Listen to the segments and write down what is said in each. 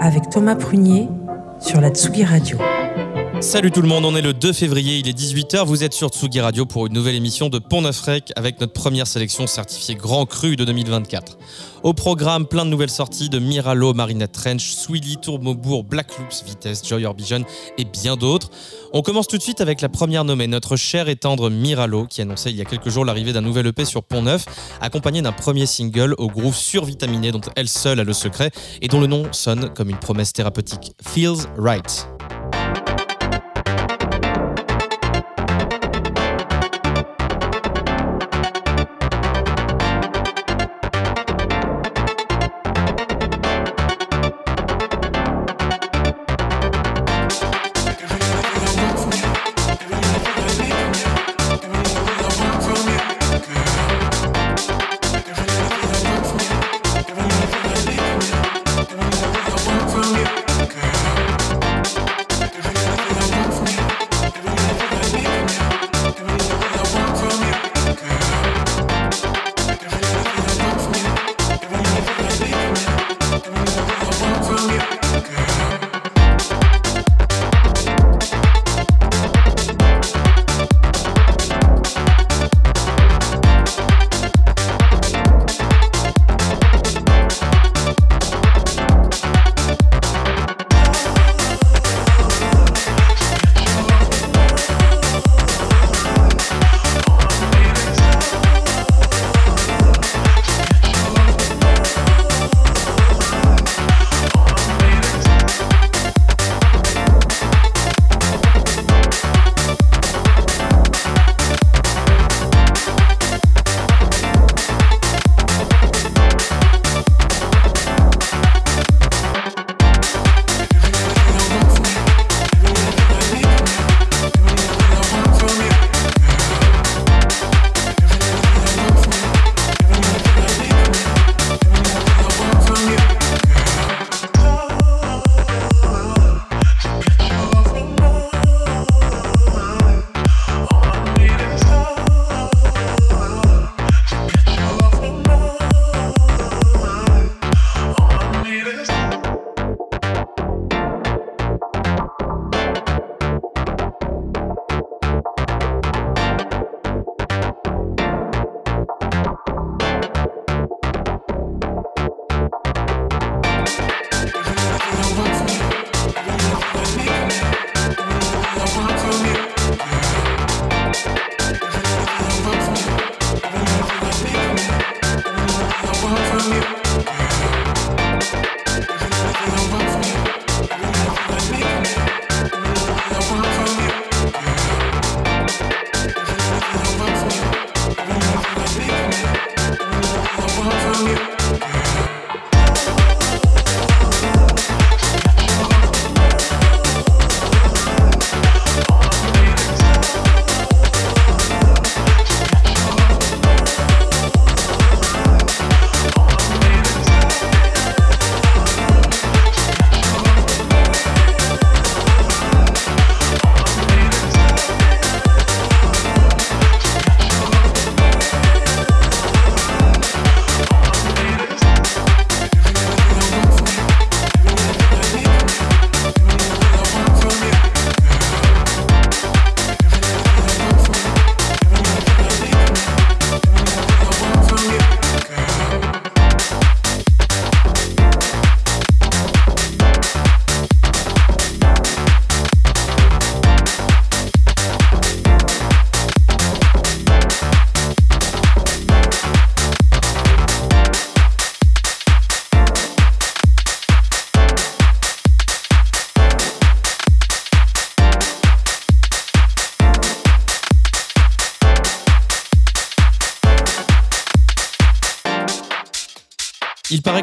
Avec Thomas Prunier sur la Tsugi Radio. Salut tout le monde, on est le 2 février, il est 18h, vous êtes sur Tsugi Radio pour une nouvelle émission de Pont Neuf Rec avec notre première sélection certifiée Grand Cru de 2024. Au programme, plein de nouvelles sorties de Miralo, Marinette Trench, Swilly, Tourmobourg, Black Loops, Vitesse, Joy Orbison et bien d'autres. On commence tout de suite avec la première nommée, notre cher et tendre Miralo, qui annonçait il y a quelques jours l'arrivée d'un nouvel EP sur Pont Neuf, accompagné d'un premier single au groove survitaminé dont elle seule a le secret et dont le nom sonne comme une promesse thérapeutique. Feels Right.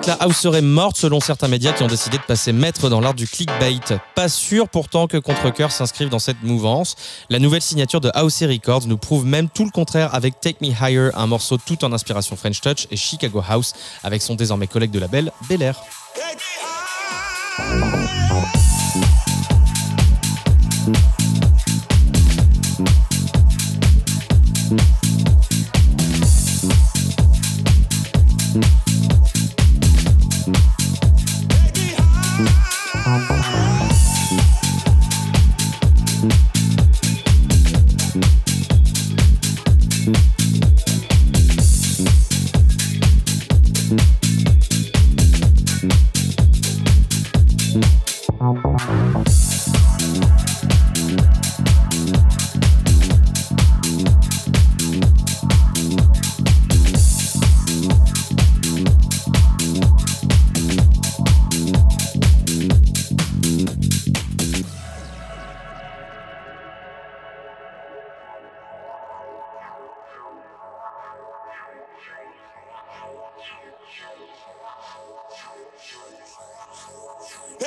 La house serait morte selon certains médias qui ont décidé de passer maître dans l'art du clickbait. Pas sûr pourtant que Contrecoeur s'inscrive dans cette mouvance. La nouvelle signature de House Records nous prouve même tout le contraire avec Take Me Higher, un morceau tout en inspiration French Touch, et Chicago House avec son désormais collègue de label Bel Air.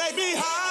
On vous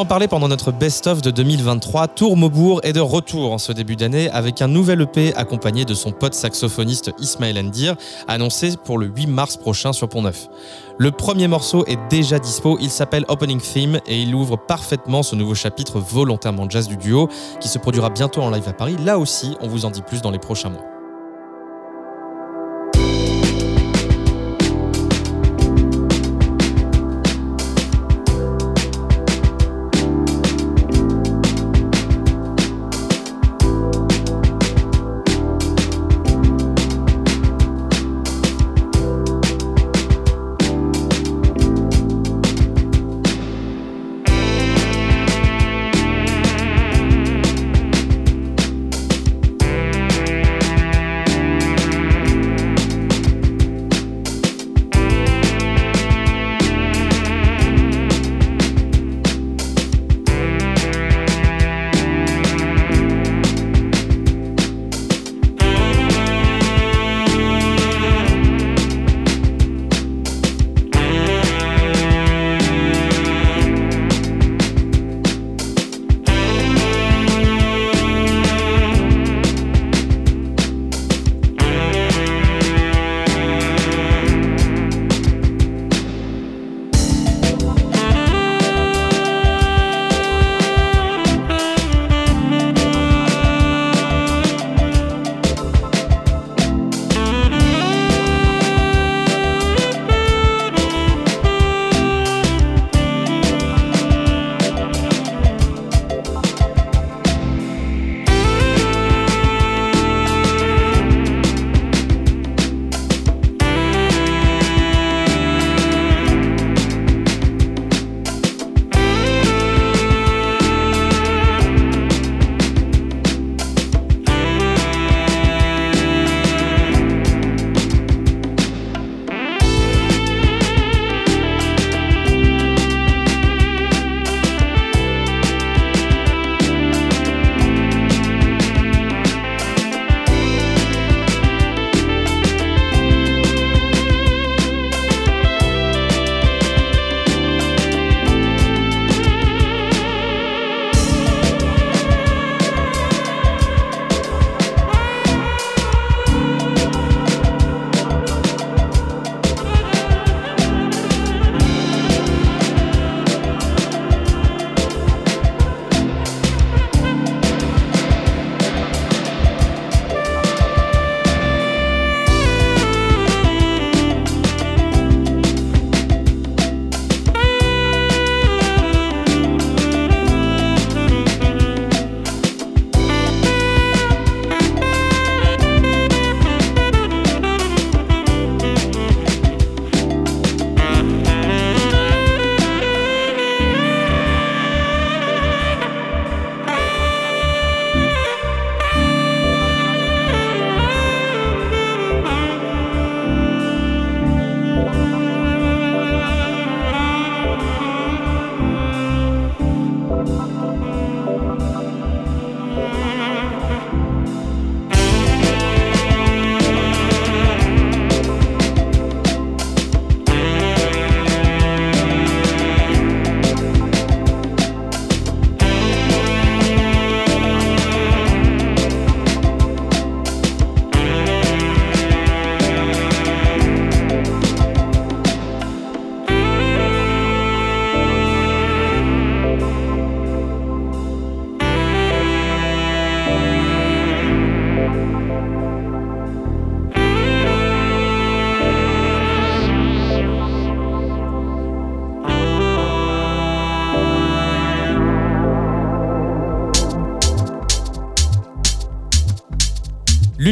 en parlait pendant notre best-of de 2023. Tour Maubourg est de retour en ce début d'année avec un nouvel EP accompagné de son pote saxophoniste Ismaël Endir, annoncé pour le 8 mars prochain sur Pont-Neuf. Le premier morceau est déjà dispo, il s'appelle Opening Theme et il ouvre parfaitement ce nouveau chapitre volontairement jazz du duo qui se produira bientôt en live à Paris. Là aussi, on vous en dit plus dans les prochains mois.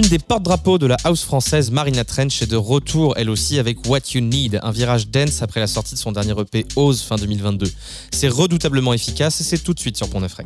Des porte-drapeaux de la house française, Marina Trench, est de retour elle aussi avec What You Need, un virage dense après la sortie de son dernier EP Ose fin 2022. C'est redoutablement efficace et c'est tout de suite sur Pont Neuf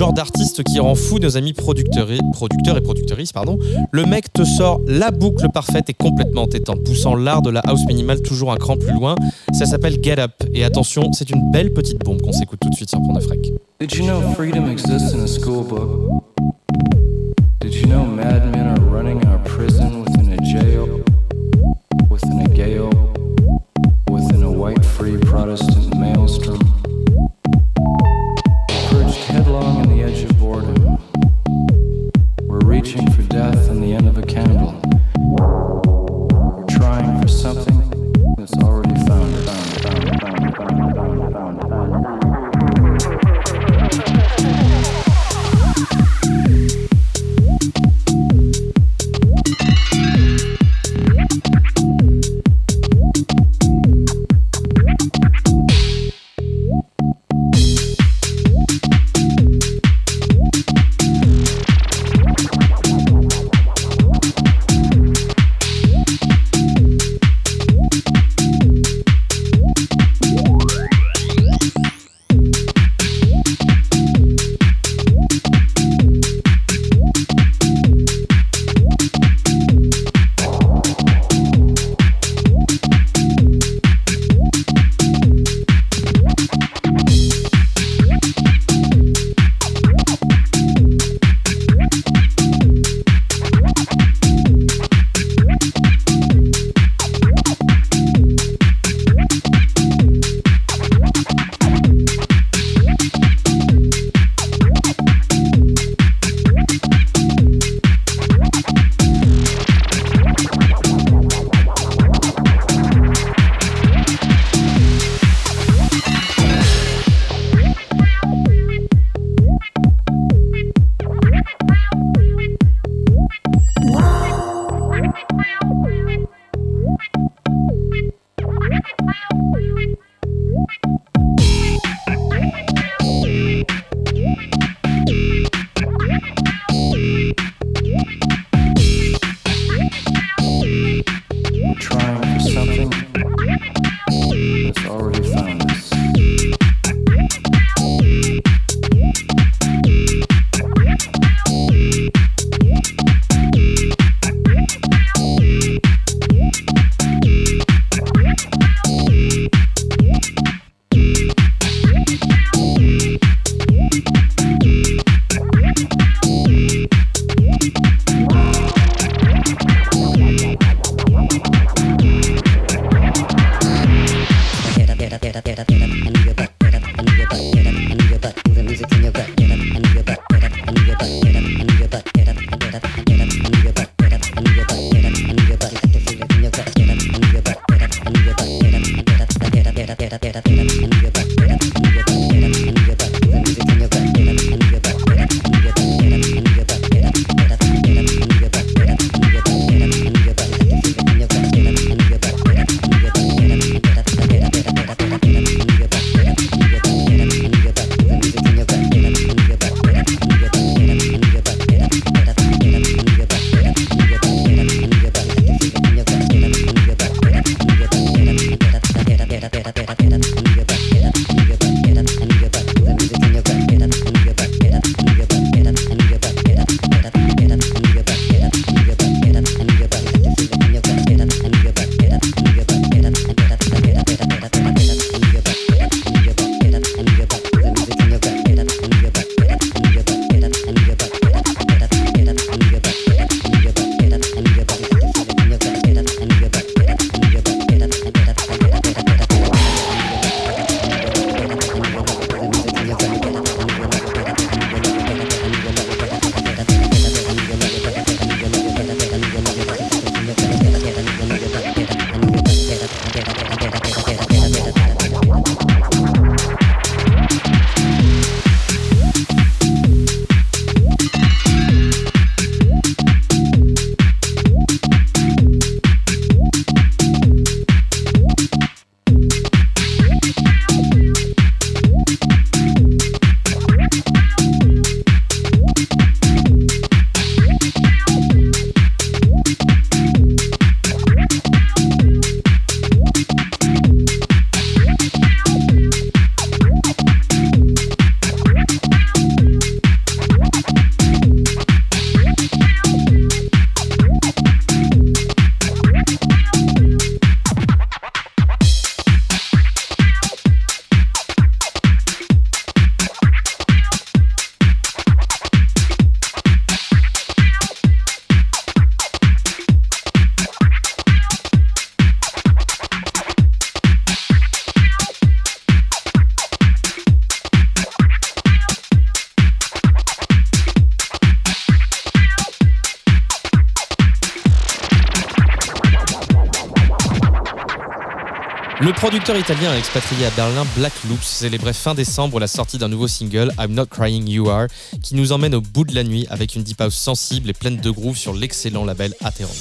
genre d'artiste qui rend fou nos amis producteurs et, productrices. Pardon. Le mec te sort la boucle parfaite et complètement entêtante, poussant l'art de la house minimale toujours un cran plus loin. Ça s'appelle Get Up. Et attention, c'est une belle petite bombe qu'on s'écoute tout de suite sur Pont Did? Producteur italien expatrié à Berlin, Black Loops, célébrait fin décembre la sortie d'un nouveau single, I'm Not Crying You Are, qui nous emmène au bout de la nuit avec une deep house sensible et pleine de groove sur l'excellent label Atheron.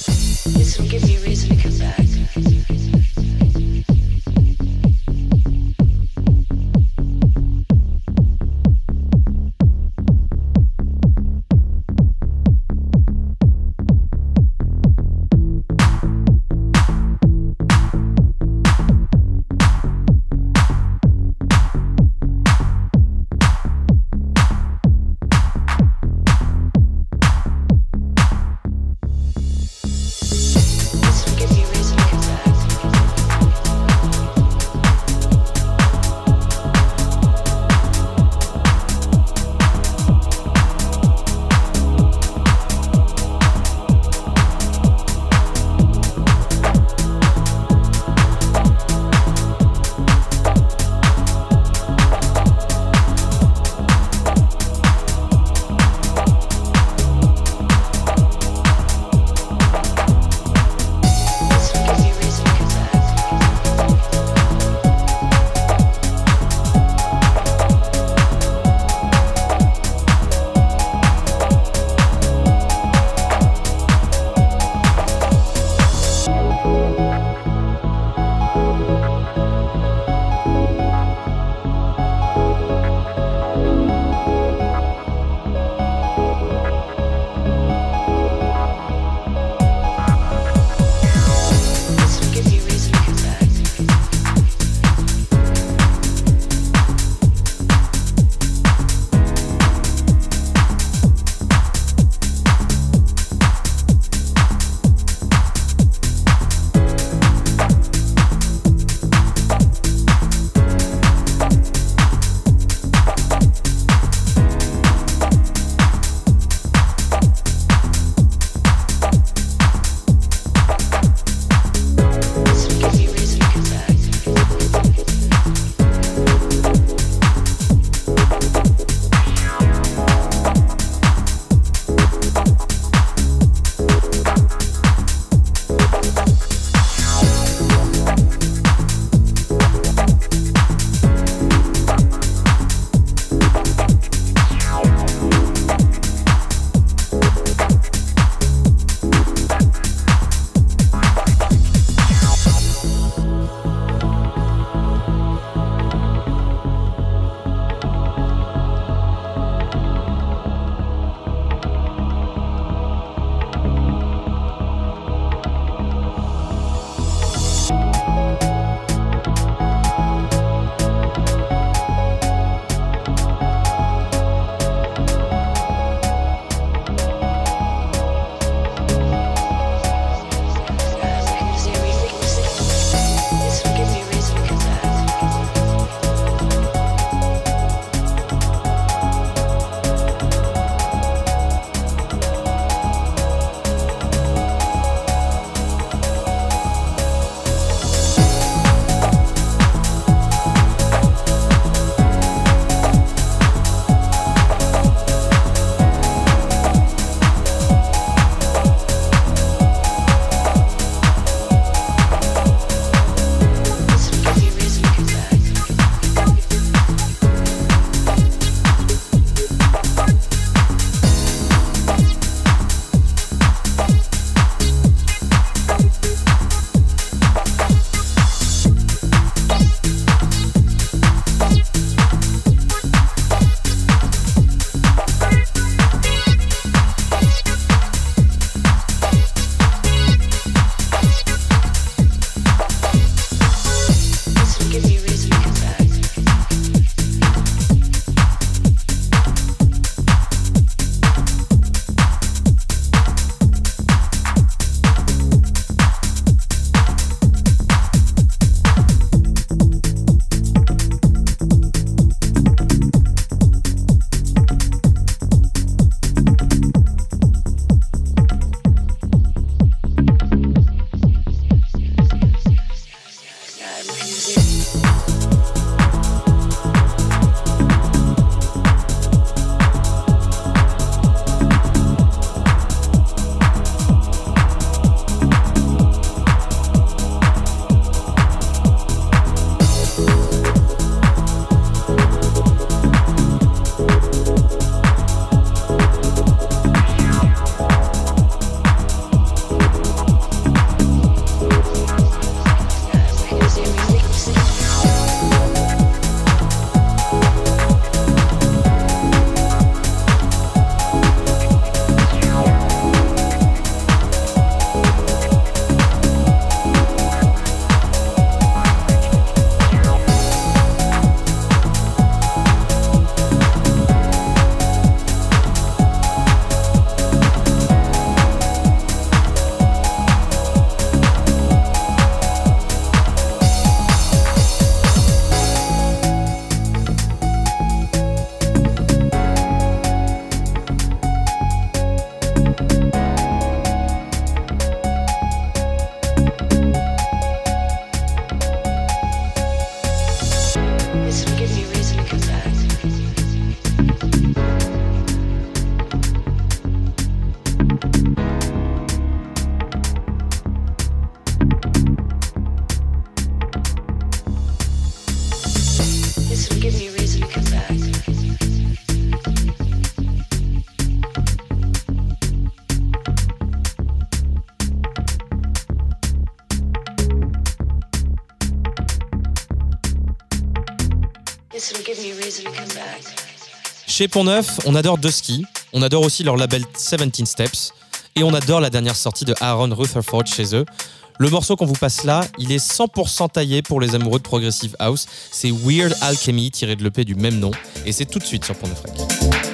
Chez Pont-Neuf, on adore Dusky, on adore aussi leur label 17 Steps, et on adore la dernière sortie de Aaron Rutherford chez eux. Le morceau qu'on vous passe là, il est 100% taillé pour les amoureux de Progressive House. C'est Weird Alchemy tiré de l'EP du même nom, et c'est tout de suite sur Pont-Neuf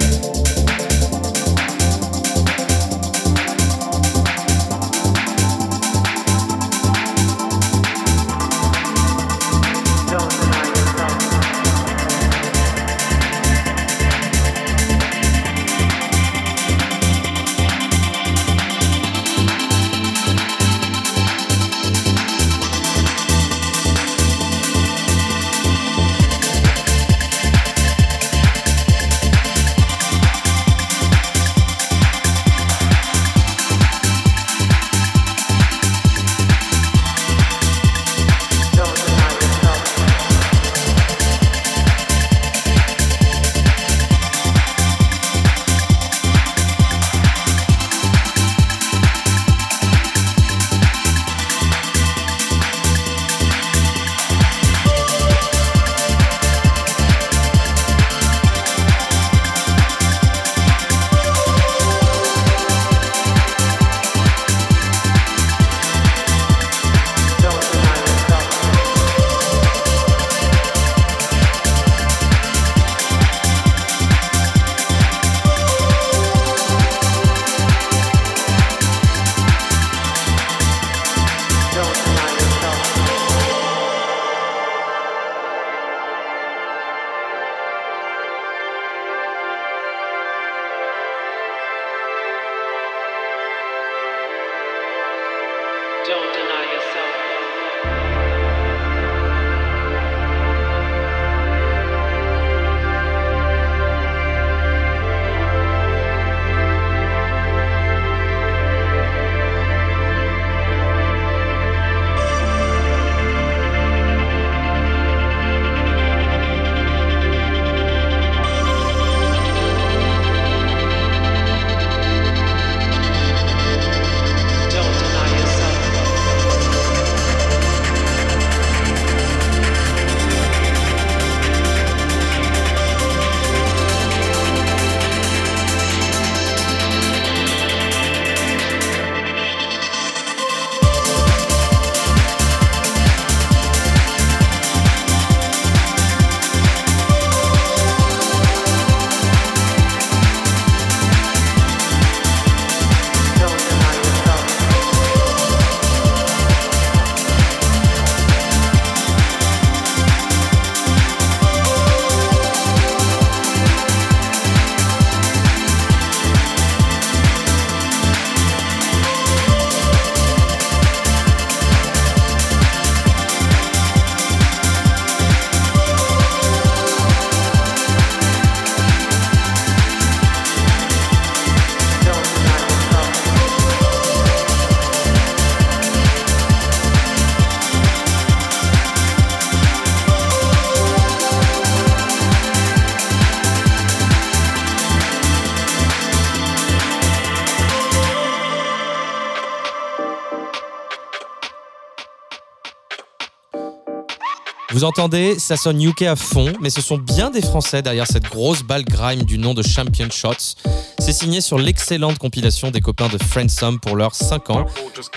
entendez, ça sonne UK à fond, mais ce sont bien des Français derrière cette grosse balle grime du nom de Champion Shots. C'est signé sur l'excellente compilation des copains de Friendsome pour leurs 5 ans.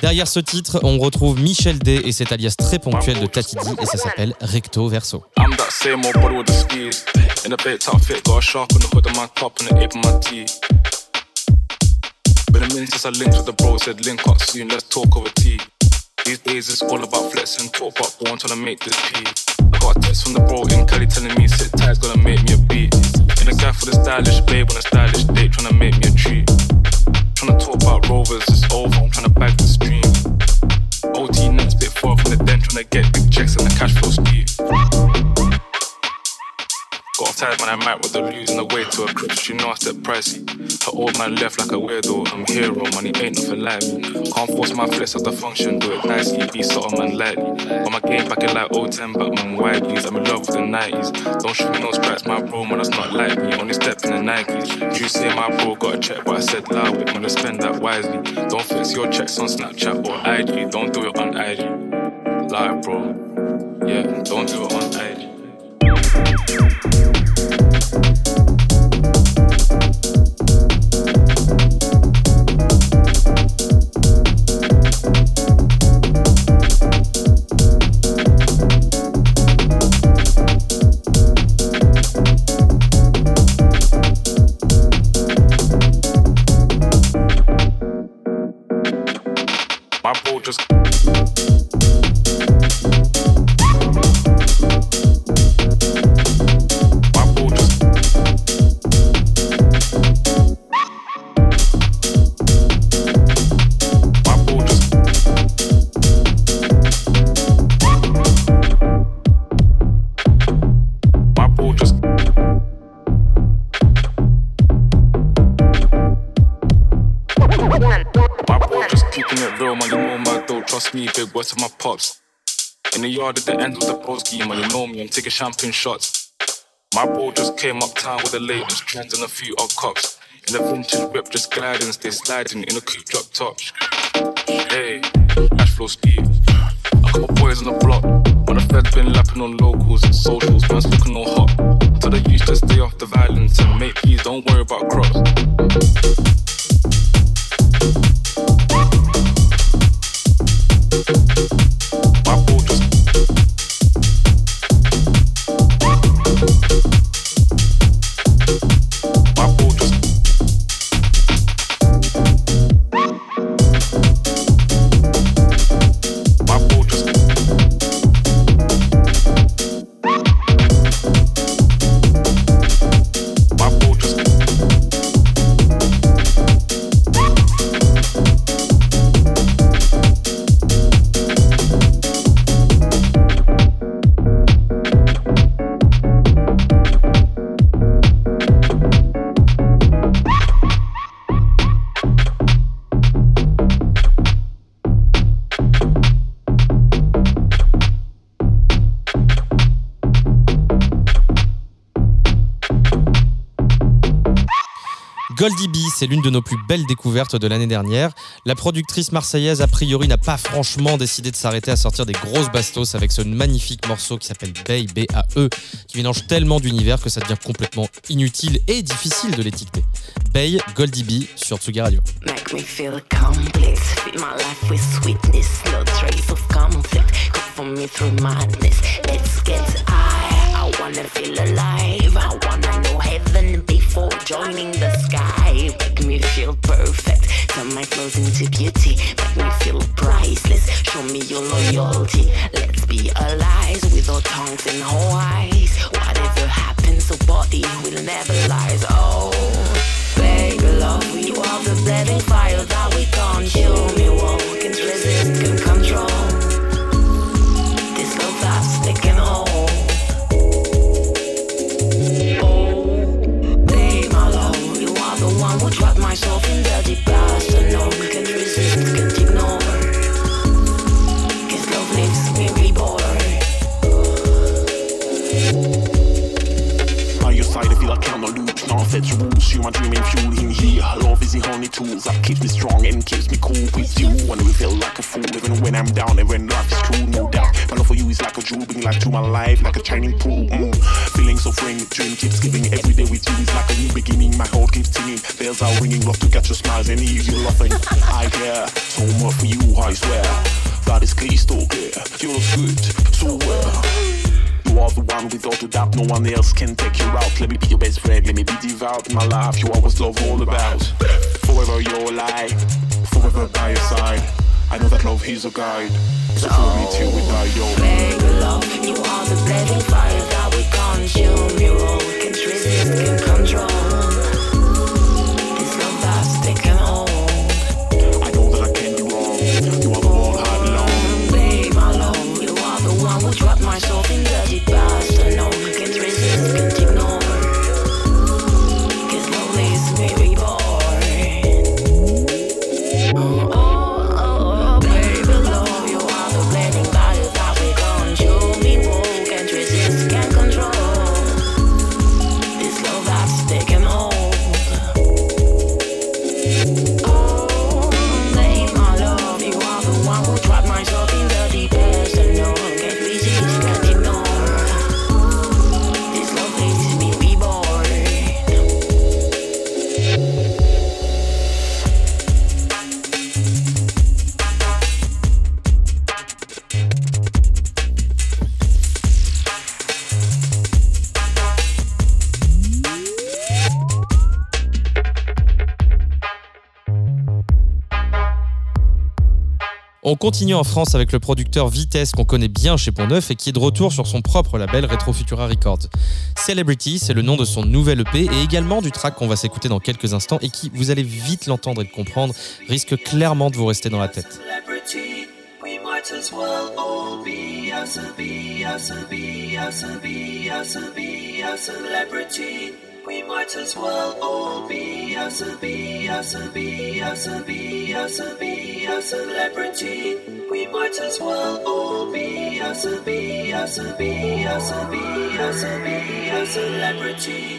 Derrière ce titre, on retrouve Michel D et cet alias très ponctuel de Tatidi et ça s'appelle Recto Verso. These days it's all about flexing, talk about born trying to make this P. Got a text from the bro in Cali telling me sit tight's gonna make me a beat. In a guy for the stylish babe on a stylish date trying to make me a treat. Trying to talk about rovers, it's over, I'm trying to bag the stream. OT nuts bit far from the den, trying to get big checks and the cash flow speed. Got a tired when I might with the losing the way to a crib. She know I step pricey. Her old man left like a weirdo. I'm hero, money ain't nothing like me. Can't force my flex of the function, do it nicely. Be subtle man lightly. But my game back in like old 010, but man widelies. I'm in love with the 90s. Don't shoot me no stripes, my bro, man, that's not like me. Only step in the Nikes. You say my bro got a check, but I said loud, we're gonna spend that wisely. Don't fix your checks on Snapchat or IG. Don't do it on IG. Lie, bro. Yeah, don't do it on IG thank you words of my dough, trust me, big words to my pops. In the yard at the end of the pro scheme, and you know me, I'm taking champagne shots. My bro just came uptown with the latest trends and a few odd cops. In the vintage whip, just gliding, stay sliding in a coupe drop top. Hey, cash flow speed. A couple boys on the block. When the feds been lapping on locals and socials, man's looking all hot. So they used to stay off the violence and make peace, don't worry about crops. C'est l'une de nos plus belles découvertes de l'année dernière. La productrice marseillaise, a priori, n'a pas franchement décidé de s'arrêter à sortir des grosses bastos avec ce magnifique morceau qui s'appelle Bay, B-A-E, qui mélange tellement d'univers que ça devient complètement inutile et difficile de l'étiqueter. Bay, Goldie B sur Tsugi Radio. Heaven before joining the sky. Make me feel perfect, turn my clothes into beauty, make me feel priceless. Show me your loyalty. Let's be allies with our tongues and our eyes. Whatever happens, the body will never lie. Oh, baby, love, you are the blazing fire that we consume. You won't resist, can control. The only tools that keeps me strong and keeps me cool with you. When we feel like a fool, even when I'm down and when life is true, no doubt. My love for you is like a jewel, bring life to my life, like a shining pool. Mm. Feeling so free, dream keeps giving every day with you is like a new beginning. My heart keeps singing, bells are ringing, love to catch your smiles and hear you laughing. I care so much for you, I swear. That is crystal clear. You look good, so well. You are the one without a doubt, no one else can take you out. Let me be your best friend, let me be devout. In my life, you always love all about. Forever your light, forever by your side. I know that love is a guide, so follow me till we die, yo. Baby, love, you are the blazing fire that we consume. You all can resist, can control. This love that's taken hold. I know that I can wrong. You are the one I belong. Babe, my love, you are the one who trapped myself in the deep continue en France avec le producteur Vitesse qu'on connaît bien chez Pont-Neuf et qui est de retour sur son propre label Retro Futura Records. Celebrity, c'est le nom de son nouvel EP et également du track qu'on va s'écouter dans quelques instants et qui, vous allez vite l'entendre et le comprendre, risque clairement de vous rester dans la tête. Celebrity. We might as well all be a be a be a be a be a celebrity.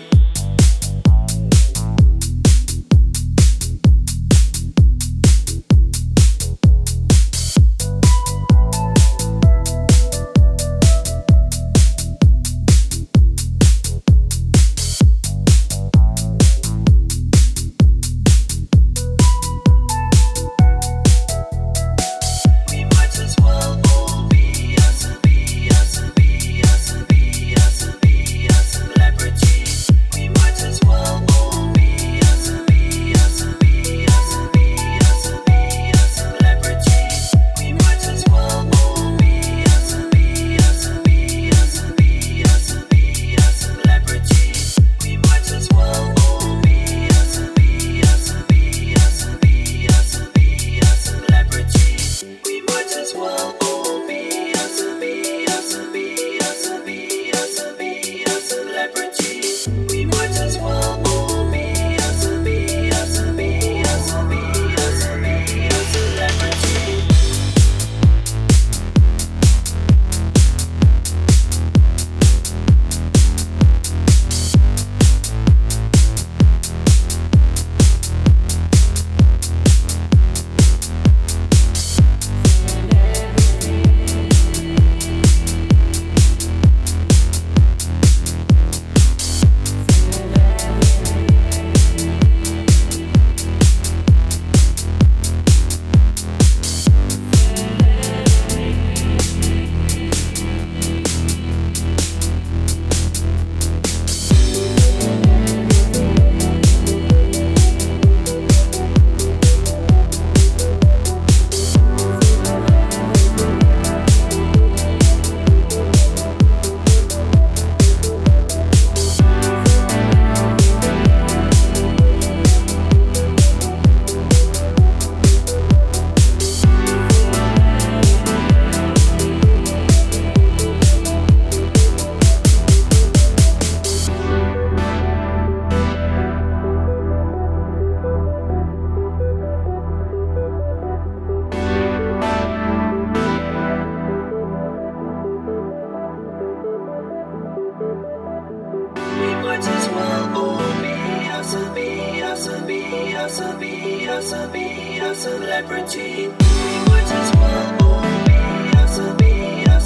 be awesome, be a celebrity. Do what is what, oh, be awesome, be a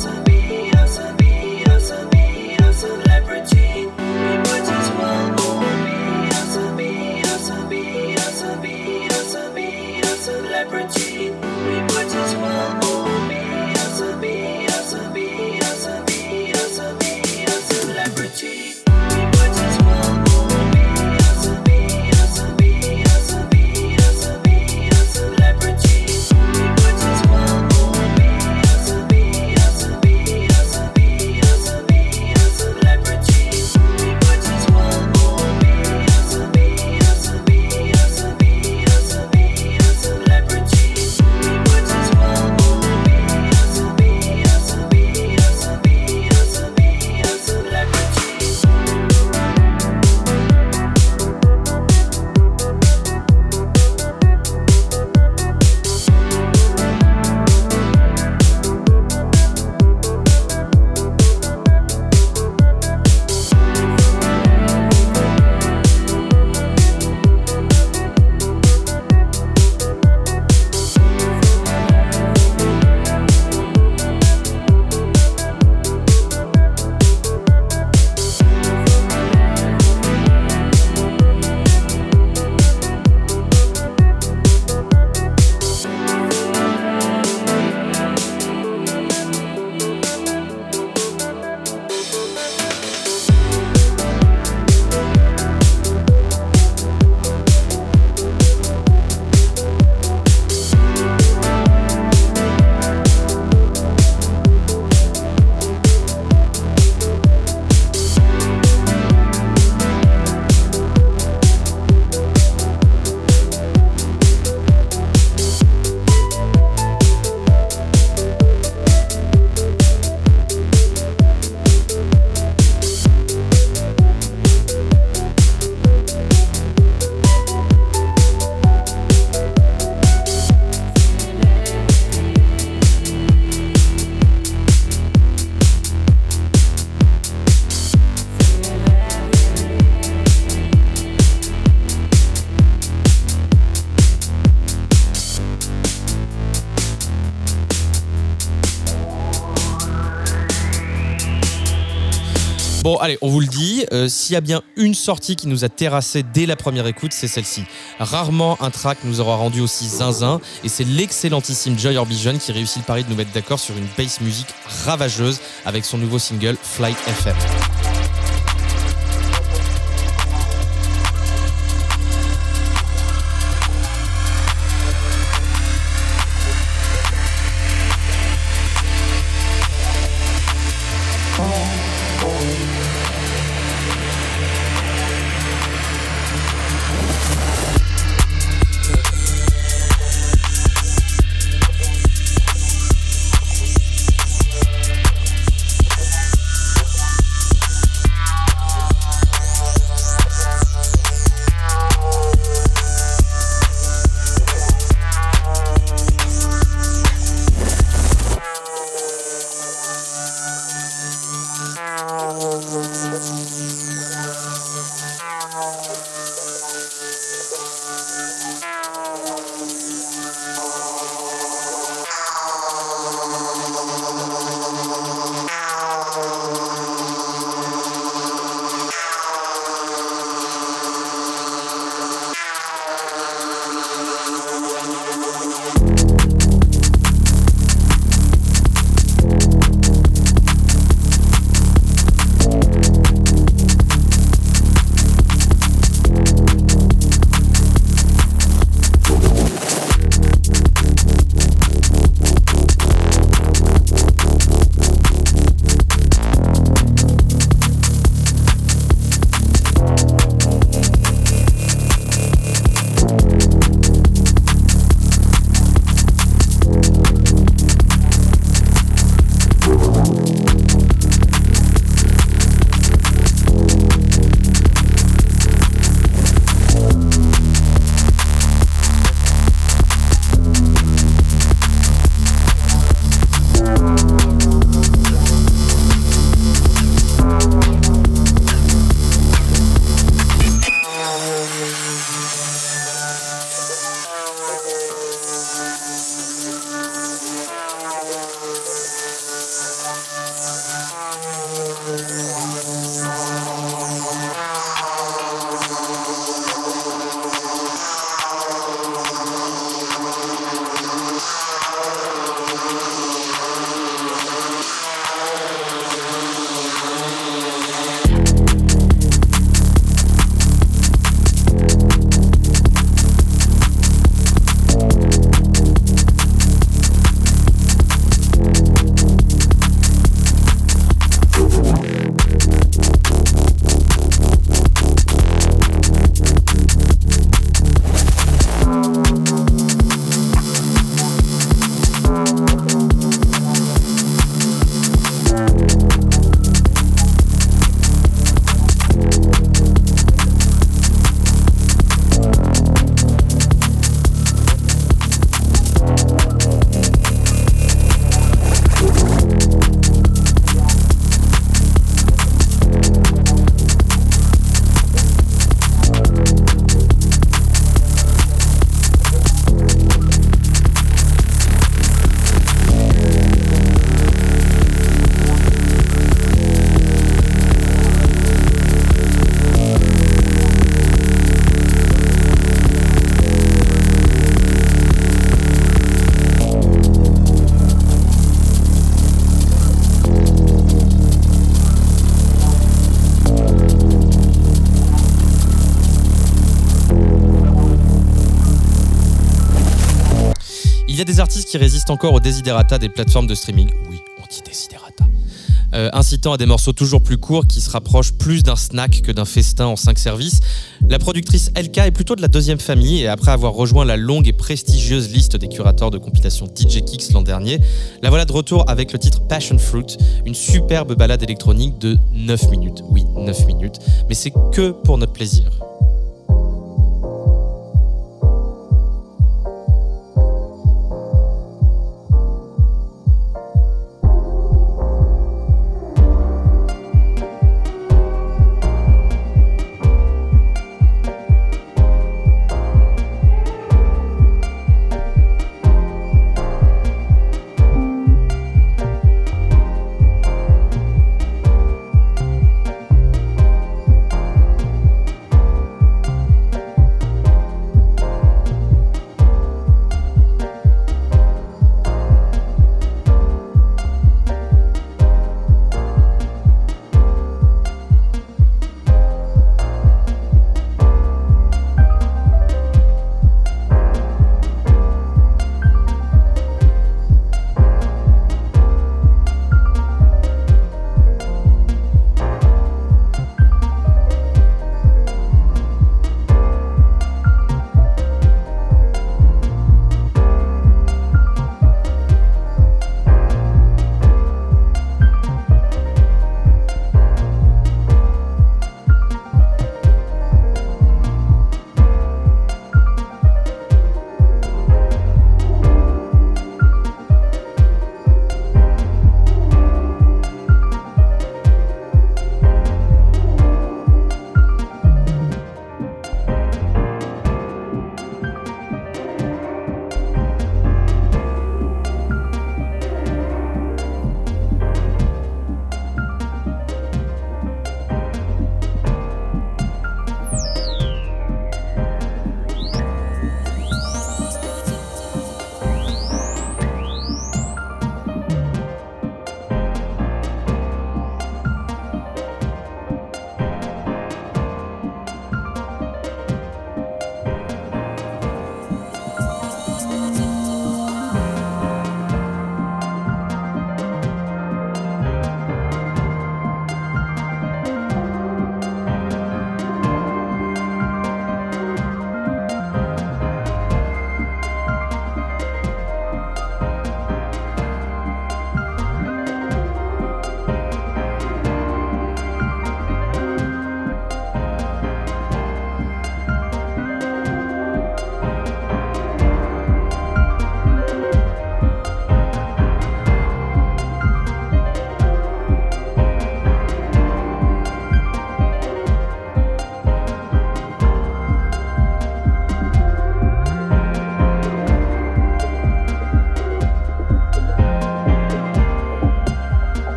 celebrity. Do what is what, oh, be awesome, be awesome, be awesome, be awesome, be a allez, on vous le dit, euh, s'il y a bien une sortie qui nous a terrassé dès la première écoute, c'est celle-ci. Rarement un track nous aura rendu aussi zinzin, et c'est l'excellentissime Joy Orbison qui réussit le pari de nous mettre d'accord sur une bass musique ravageuse avec son nouveau single Flight FM. Résiste encore aux desiderata des plateformes de streaming. Oui, on dit. Euh, incitant à des morceaux toujours plus courts qui se rapprochent plus d'un snack que d'un festin en 5 services. La productrice LK est plutôt de la deuxième famille et après avoir rejoint la longue et prestigieuse liste des curateurs de compilation DJ Kicks l'an dernier, la voilà de retour avec le titre Passion Fruit, une superbe balade électronique de 9 minutes. Oui, 9 minutes, mais c'est que pour notre plaisir.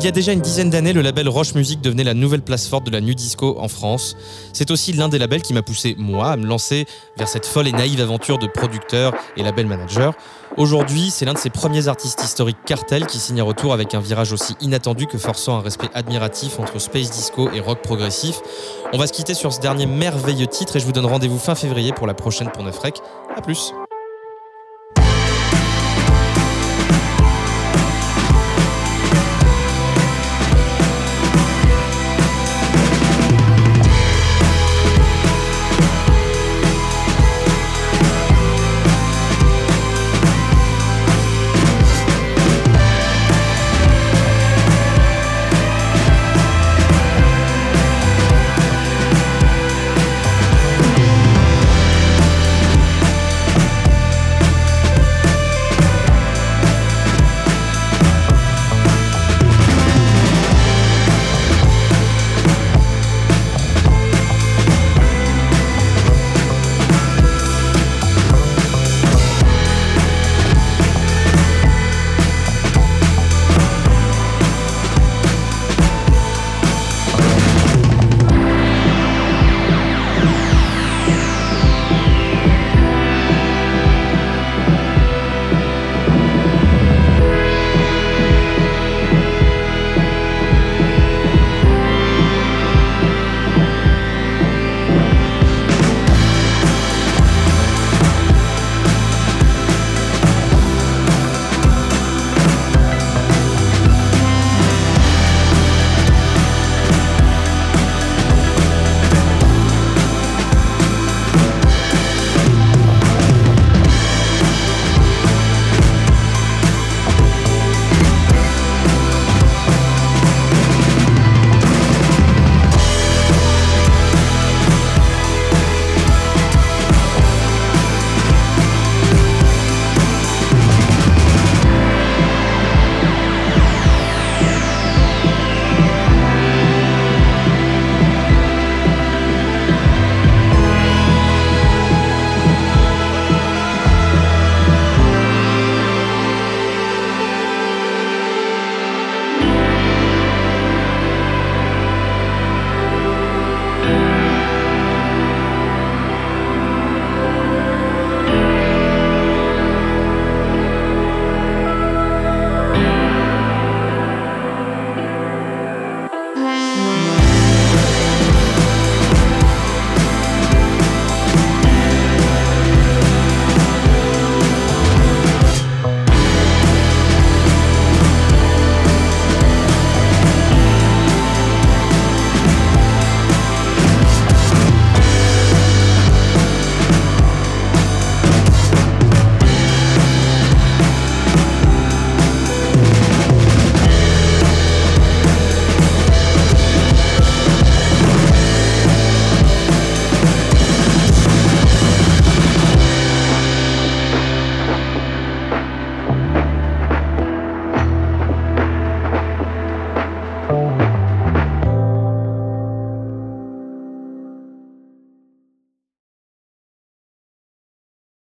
Il y a déjà une dizaine d'années, le label Roche Music devenait la nouvelle place forte de la nu disco en France. C'est aussi l'un des labels qui m'a poussé, moi, à me lancer vers cette folle et naïve aventure de producteur et label manager. Aujourd'hui, c'est l'un de ses premiers artistes historiques cartel qui signe un retour avec un virage aussi inattendu que forçant un respect admiratif entre space disco et rock progressif. On va se quitter sur ce dernier merveilleux titre et je vous donne rendez-vous fin février pour la prochaine pour Neuf Rec. A plus